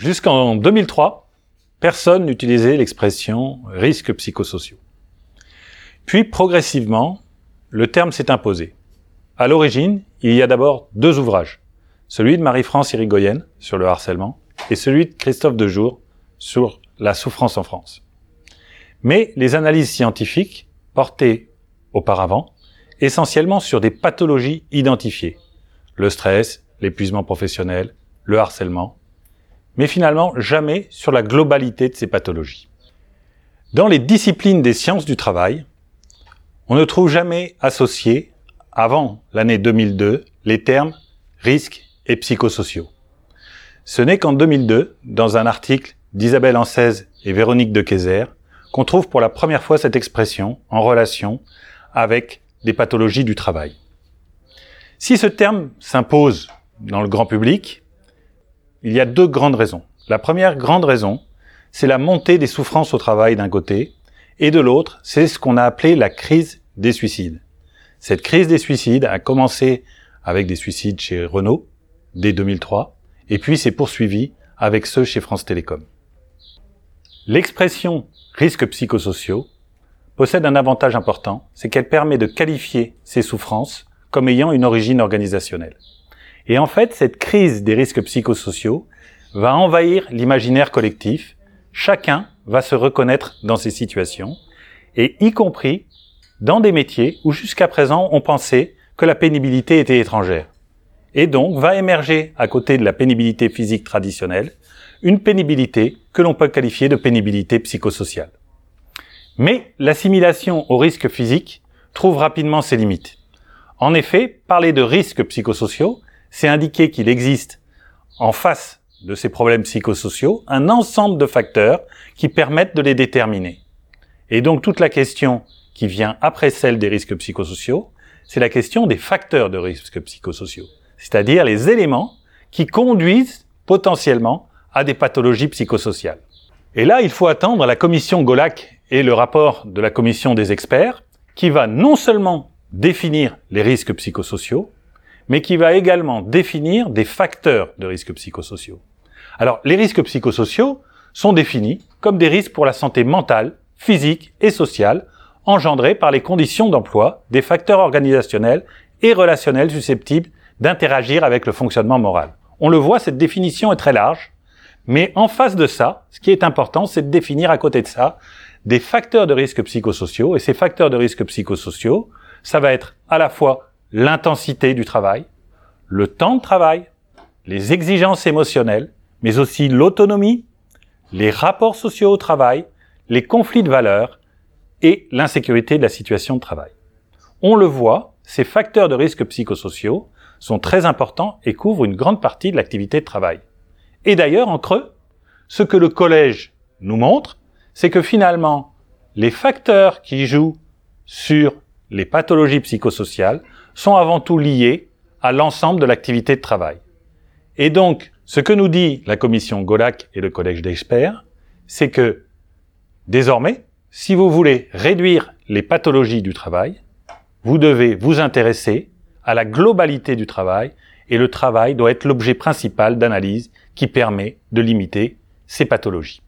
Jusqu'en 2003, personne n'utilisait l'expression risques psychosociaux. Puis progressivement, le terme s'est imposé. À l'origine, il y a d'abord deux ouvrages. Celui de Marie-France Irigoyen sur le harcèlement et celui de Christophe Dejour sur la souffrance en France. Mais les analyses scientifiques portaient auparavant essentiellement sur des pathologies identifiées. Le stress, l'épuisement professionnel, le harcèlement, mais finalement jamais sur la globalité de ces pathologies. Dans les disciplines des sciences du travail, on ne trouve jamais associé, avant l'année 2002, les termes risques et psychosociaux. Ce n'est qu'en 2002, dans un article d'Isabelle Ancaise et Véronique de Kayser, qu'on trouve pour la première fois cette expression en relation avec des pathologies du travail. Si ce terme s'impose dans le grand public, il y a deux grandes raisons. La première grande raison, c'est la montée des souffrances au travail d'un côté, et de l'autre, c'est ce qu'on a appelé la crise des suicides. Cette crise des suicides a commencé avec des suicides chez Renault dès 2003, et puis s'est poursuivi avec ceux chez France Télécom. L'expression risques psychosociaux possède un avantage important, c'est qu'elle permet de qualifier ces souffrances comme ayant une origine organisationnelle. Et en fait, cette crise des risques psychosociaux va envahir l'imaginaire collectif. Chacun va se reconnaître dans ces situations, et y compris dans des métiers où jusqu'à présent on pensait que la pénibilité était étrangère. Et donc va émerger, à côté de la pénibilité physique traditionnelle, une pénibilité que l'on peut qualifier de pénibilité psychosociale. Mais l'assimilation au risque physique trouve rapidement ses limites. En effet, parler de risques psychosociaux, c'est indiquer qu'il existe, en face de ces problèmes psychosociaux, un ensemble de facteurs qui permettent de les déterminer. Et donc toute la question qui vient après celle des risques psychosociaux, c'est la question des facteurs de risques psychosociaux, c'est-à-dire les éléments qui conduisent potentiellement à des pathologies psychosociales. Et là, il faut attendre la commission Golac et le rapport de la commission des experts, qui va non seulement définir les risques psychosociaux, mais qui va également définir des facteurs de risques psychosociaux. Alors, les risques psychosociaux sont définis comme des risques pour la santé mentale, physique et sociale engendrés par les conditions d'emploi des facteurs organisationnels et relationnels susceptibles d'interagir avec le fonctionnement moral. On le voit, cette définition est très large, mais en face de ça, ce qui est important, c'est de définir à côté de ça des facteurs de risque psychosociaux. Et ces facteurs de risque psychosociaux, ça va être à la fois l'intensité du travail, le temps de travail, les exigences émotionnelles, mais aussi l'autonomie, les rapports sociaux au travail, les conflits de valeurs et l'insécurité de la situation de travail. On le voit, ces facteurs de risque psychosociaux sont très importants et couvrent une grande partie de l'activité de travail. Et d'ailleurs, en creux, ce que le collège nous montre, c'est que finalement, les facteurs qui jouent sur les pathologies psychosociales sont avant tout liés à l'ensemble de l'activité de travail. Et donc, ce que nous dit la commission Golac et le collège d'experts, c'est que désormais, si vous voulez réduire les pathologies du travail, vous devez vous intéresser à la globalité du travail et le travail doit être l'objet principal d'analyse qui permet de limiter ces pathologies.